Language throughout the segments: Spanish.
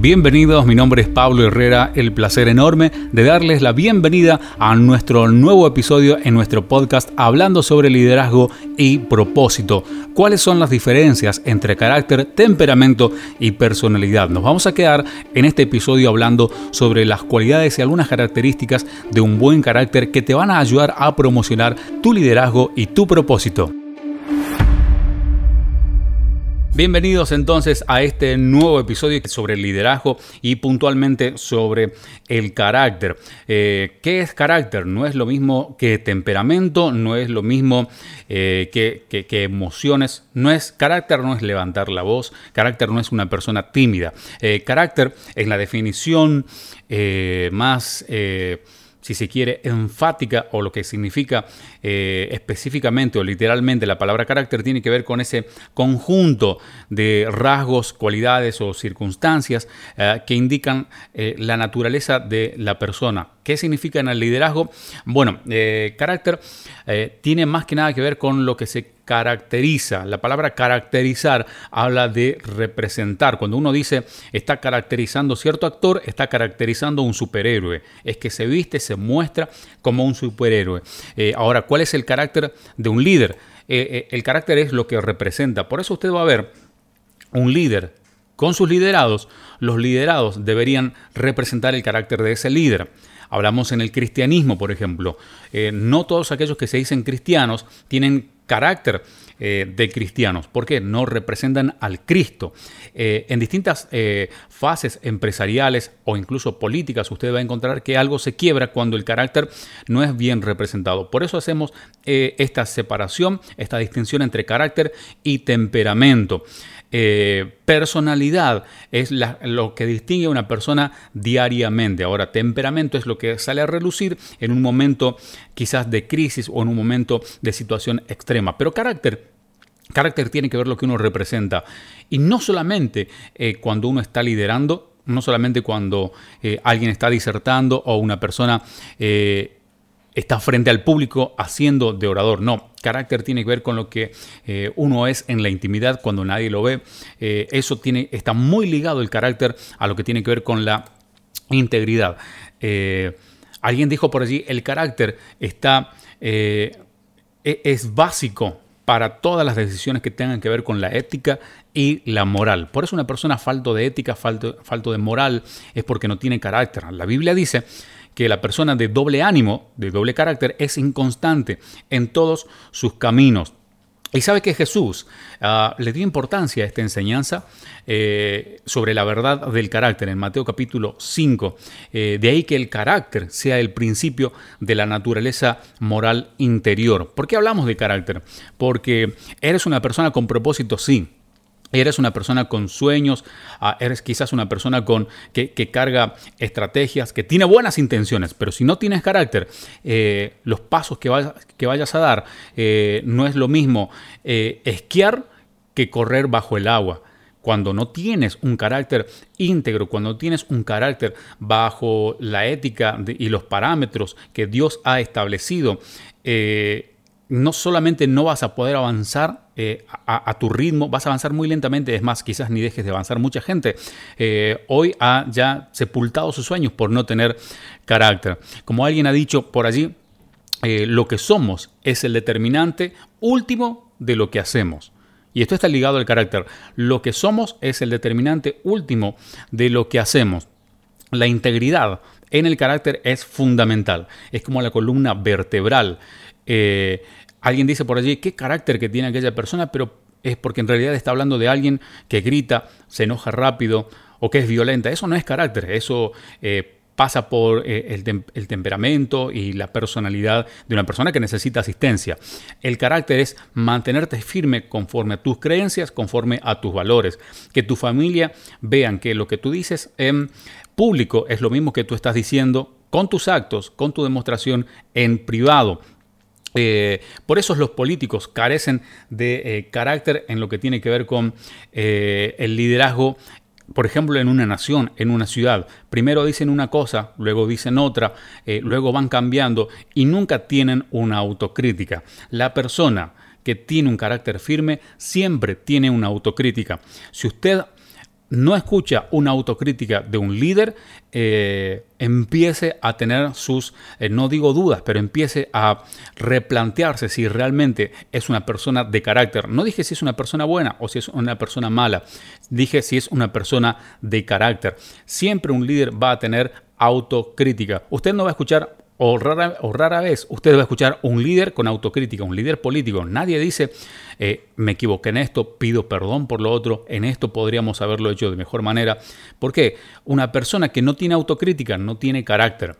Bienvenidos, mi nombre es Pablo Herrera, el placer enorme de darles la bienvenida a nuestro nuevo episodio en nuestro podcast hablando sobre liderazgo y propósito. ¿Cuáles son las diferencias entre carácter, temperamento y personalidad? Nos vamos a quedar en este episodio hablando sobre las cualidades y algunas características de un buen carácter que te van a ayudar a promocionar tu liderazgo y tu propósito. Bienvenidos entonces a este nuevo episodio sobre el liderazgo y puntualmente sobre el carácter. Eh, ¿Qué es carácter? No es lo mismo que temperamento, no es lo mismo eh, que, emociones. No es carácter, no es levantar la voz. Carácter no es una persona tímida. Eh, carácter es la definición más si se quiere, enfática o lo que significa eh, específicamente o literalmente la palabra carácter tiene que ver con ese conjunto de rasgos, cualidades o circunstancias eh, que indican eh, la naturaleza de la persona. ¿Qué significa en el liderazgo? Bueno, carácter tiene más que nada que ver con lo que se caracteriza. La palabra caracterizar habla de representar. Cuando uno dice está caracterizando cierto actor, está caracterizando un superhéroe. Es que se viste, se muestra como un superhéroe. Eh, ahora, ¿cuál es el carácter de un líder? Eh, eh, el carácter es lo que representa. Por eso usted va a ver un líder con sus liderados. Los liderados deberían representar el carácter de ese líder. Hablamos en el cristianismo, por ejemplo. no todos aquellos que se dicen cristianos tienen carácter eh, de cristianos. porque No representan al Cristo. Eh, en distintas eh, fases empresariales o incluso políticas, usted va a encontrar que algo se quiebra cuando el carácter no es bien representado. Por eso hacemos esta separación, esta distinción entre carácter y temperamento. Eh, personalidad es lo que distingue a una persona diariamente. Ahora, temperamento es lo que sale a relucir en un momento quizás de crisis o en un momento de situación extrema. Pero carácter Carácter tiene que ver lo que uno representa. Y no solamente eh, cuando uno está liderando, no solamente cuando eh, alguien está disertando o una persona está frente al público haciendo de orador. No, carácter tiene que ver con lo que eh, uno es en la intimidad cuando nadie lo ve. Eh, eso tiene, está muy ligado el carácter a lo que tiene que ver con la integridad. Eh, alguien dijo por allí, el carácter está, e, es básico para todas las decisiones que tengan que ver con la ética y la moral. Por eso una persona falto de ética, falto, falto de moral, es porque no tiene carácter. La Biblia dice que la persona de doble ánimo, de doble carácter, es inconstante en todos sus caminos. Y sabe que Jesús ah, le dio importancia a esta enseñanza eh, sobre la verdad del carácter en Mateo capítulo 5. Eh, de ahí que el carácter sea el principio de la naturaleza moral interior. ¿Por qué hablamos de carácter? Porque eres una persona con propósito, sí. Eres una persona con sueños, ah, eres quizás una persona con, que, carga estrategias, que tiene buenas intenciones, pero si no tienes carácter, eh, los pasos que, que, vayas a dar eh, no es lo mismo eh, esquiar que correr bajo el agua. Cuando no tienes un carácter íntegro, cuando tienes un carácter bajo la ética y los parámetros que Dios ha establecido, no solamente no vas a poder avanzar eh, a, tu ritmo, vas a avanzar muy lentamente, es más, quizás ni dejes de avanzar. Mucha gente eh, hoy ha ya sepultado sus sueños por no tener carácter. Como alguien ha dicho por allí, eh, lo que somos es el determinante último de lo que hacemos. Y esto está ligado al carácter. Lo que somos es el determinante último de lo que hacemos. La integridad en el carácter es fundamental. Es como la columna vertebral. Alguien dice por allí, qué carácter que tiene aquella persona, pero es porque en realidad está hablando de alguien que grita, se enoja rápido o que es violenta. Eso no es carácter, eso eh, pasa por eh, el, temperamento y la personalidad de una persona que necesita asistencia. El carácter es mantenerte firme conforme a tus creencias, conforme a tus valores. Que tu familia vean que lo que tú dices en público es lo mismo que tú estás diciendo con tus actos, con tu demostración en privado. Eh, por eso los políticos carecen de eh, carácter en lo que tiene que ver con eh, el liderazgo por ejemplo, en una nación, en una ciudad, primero dicen una cosa, luego dicen otra, luego van cambiando y nunca tienen una autocrítica. La persona que tiene un carácter firme siempre tiene una autocrítica. Si usted no escucha una autocrítica de un líder, eh, empiece a tener sus, eh, no digo dudas, pero empiece a replantearse si realmente es una persona de carácter. No dije si es una persona buena o si es una persona mala, dije si es una persona de carácter. Siempre un líder va a tener autocrítica. Usted no va a escuchar o rara, o rara vez usted va a escuchar un líder con autocrítica, un líder político. Nadie dice, eh, me equivoqué en esto, pido perdón por lo otro, en esto podríamos haberlo hecho de mejor manera. ¿Por qué? Una persona que no tiene autocrítica no tiene carácter.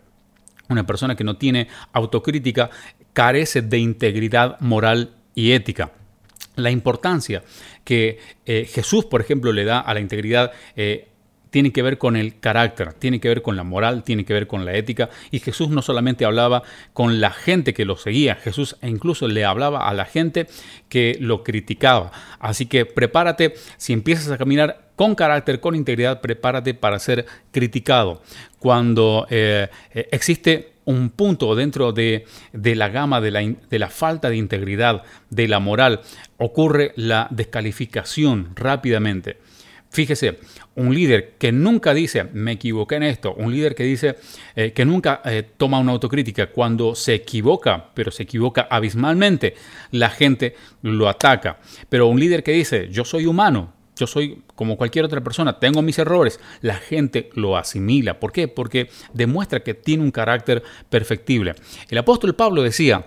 Una persona que no tiene autocrítica carece de integridad moral y ética. La importancia que eh, Jesús, por ejemplo, le da a la integridad eh, tiene que ver con el carácter, tiene que ver con la moral, tiene que ver con la ética. Y Jesús no solamente hablaba con la gente que lo seguía, Jesús incluso le hablaba a la gente que lo criticaba. Así que prepárate, si empiezas a caminar con carácter, con integridad, prepárate para ser criticado. Cuando eh, eh, existe un punto dentro de, la gama de la, de la, falta de integridad, de la moral, ocurre la descalificación rápidamente. Fíjese, un líder que nunca dice, me equivoqué en esto, un líder que dice, eh, que nunca eh, toma una autocrítica, cuando se equivoca, pero se equivoca abismalmente, la gente lo ataca. Pero un líder que dice, yo soy humano, yo soy como cualquier otra persona, tengo mis errores, la gente lo asimila. ¿Por qué? Porque demuestra que tiene un carácter perfectible. El apóstol Pablo decía,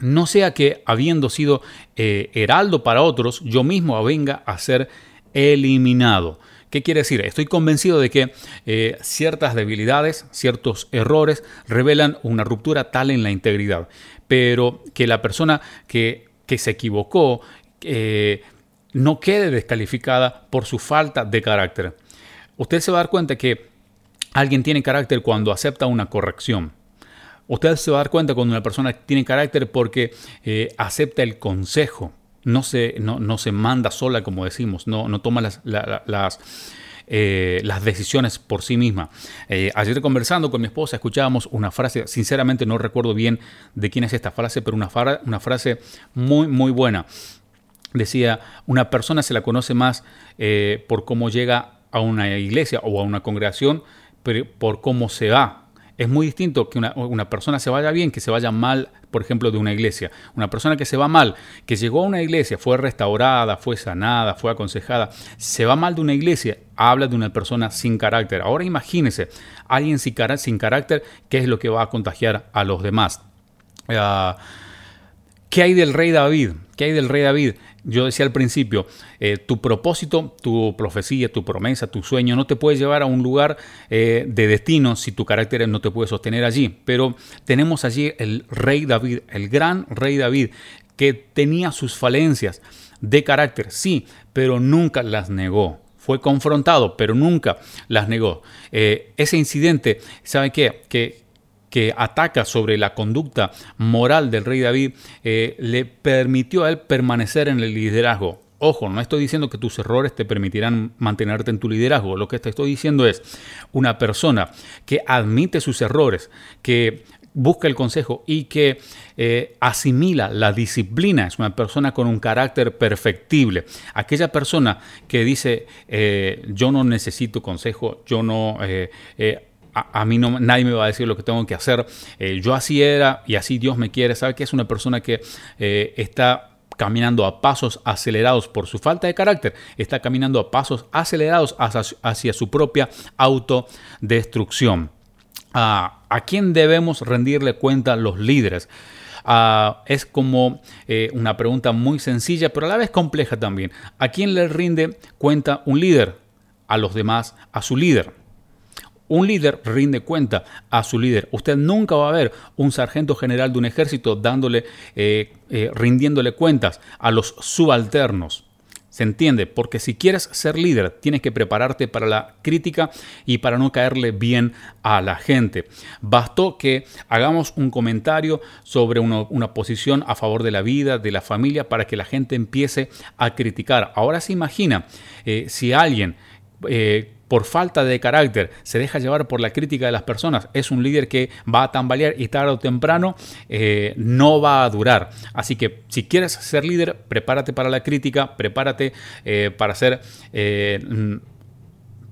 no sea que habiendo sido eh, heraldo para otros, yo mismo venga a ser eliminado. ¿Qué quiere decir? Estoy convencido de que eh, ciertas debilidades, ciertos errores revelan una ruptura tal en la integridad, pero que la persona que, se equivocó eh, no quede descalificada por su falta de carácter. Usted se va a dar cuenta que alguien tiene carácter cuando acepta una corrección. Usted se va a dar cuenta cuando una persona tiene carácter porque eh, acepta el consejo no se, no, se manda sola, como decimos, no, no toma las, las, eh, las decisiones por sí misma. Eh, ayer conversando con mi esposa escuchábamos una frase, sinceramente no recuerdo bien de quién es esta frase, pero una, una frase muy, muy buena. Decía, una persona se la conoce más eh, por cómo llega a una iglesia o a una congregación, pero por cómo se va. Es muy distinto que una, una persona se vaya bien que se vaya mal por ejemplo, de una iglesia. Una persona que se va mal, que llegó a una iglesia, fue restaurada, fue sanada, fue aconsejada, se va mal de una iglesia, habla de una persona sin carácter. Ahora imagínese, alguien sin, carácter, ¿qué es lo que va a contagiar a los demás? Ah, ¿Qué hay del rey David? ¿Qué hay del rey David? Yo decía al principio, eh, tu propósito, tu profecía, tu promesa, tu sueño no te puede llevar a un lugar eh, de destino si tu carácter no te puede sostener allí. Pero tenemos allí el rey David, el gran rey David, que tenía sus falencias de carácter, sí, pero nunca las negó fue confrontado, pero nunca las negó. Eh, ese incidente, ¿sabe qué? Que que ataca sobre la conducta moral del rey David, eh, le permitió a él permanecer en el liderazgo. Ojo, no estoy diciendo que tus errores te permitirán mantenerte en tu liderazgo. Lo que te estoy diciendo es una persona que admite sus errores, que busca el consejo y que eh, asimila la disciplina. Es una persona con un carácter perfectible. Aquella persona que dice, eh, yo no necesito consejo, yo no a, mí no, nadie me va a decir lo que tengo que hacer. Eh, yo así era y así Dios me quiere. ¿Sabe que es una persona que eh, está caminando a pasos acelerados por su falta de carácter? Está caminando a pasos acelerados hacia, su propia autodestrucción. Ah, ¿A quién debemos rendirle cuenta los líderes? Ah, es como eh, una pregunta muy sencilla, pero a la vez compleja también. ¿A quién le rinde cuenta un líder? A los demás, a su líder. Un líder rinde cuenta a su líder. Usted nunca va a ver un sargento general de un ejército dándole, eh, eh, rindiéndole cuentas a los subalternos. ¿Se entiende? Porque si quieres ser líder, tienes que prepararte para la crítica y para no caerle bien a la gente. Bastó que hagamos un comentario sobre una posición a favor de la vida, de la familia, para que la gente empiece a criticar. Ahora se imagina eh, si alguien... por falta de carácter, se deja llevar por la crítica de las personas, es un líder que va a tambalear y tarde o temprano eh, no va a durar. Así que si quieres ser líder, prepárate para la crítica, prepárate eh, para ser eh,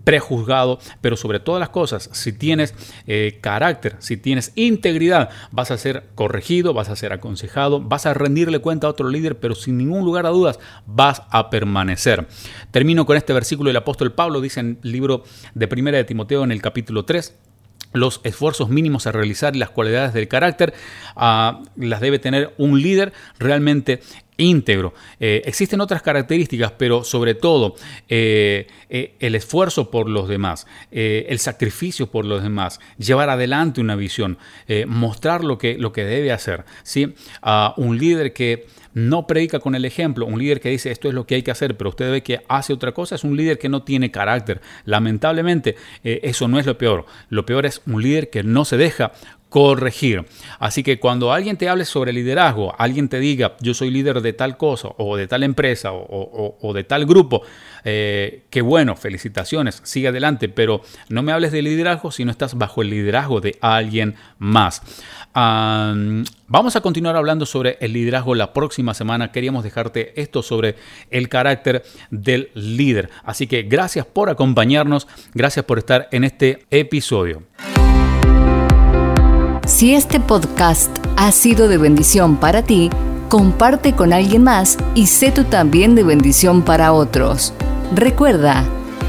prejuzgado, pero sobre todas las cosas, si tienes eh, carácter, si tienes integridad, vas a ser corregido, vas a ser aconsejado, vas a rendirle cuenta a otro líder, pero sin ningún lugar a dudas vas a permanecer. Termino con este versículo del apóstol Pablo, dice en el libro de Primera de Timoteo en el capítulo 3, los esfuerzos mínimos a realizar y las cualidades del carácter ah, las debe tener un líder realmente íntegro. Eh, existen otras características, pero sobre todo eh, eh, el esfuerzo por los demás, el sacrificio por los demás, llevar adelante una visión, mostrar lo que, lo que debe hacer. ¿sí? un líder que no predica con el ejemplo, un líder que dice esto es lo que hay que hacer, pero usted ve que hace otra cosa, es un líder que no tiene carácter. Lamentablemente, eso no es lo peor. Lo peor es un líder que no se deja corregir. Así que cuando alguien te hable sobre liderazgo, alguien te diga yo soy líder de tal cosa o de tal empresa o, de tal grupo, eh, que bueno, felicitaciones, sigue adelante, pero no me hables de liderazgo si no estás bajo el liderazgo de alguien más. vamos a continuar hablando sobre el liderazgo la próxima semana. Queríamos dejarte esto sobre el carácter del líder. Así que gracias por acompañarnos, gracias por estar en este episodio. Si este podcast ha sido de bendición para ti, comparte con alguien más y sé tú también de bendición para otros. Recuerda,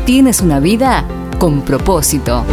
tienes una vida con propósito.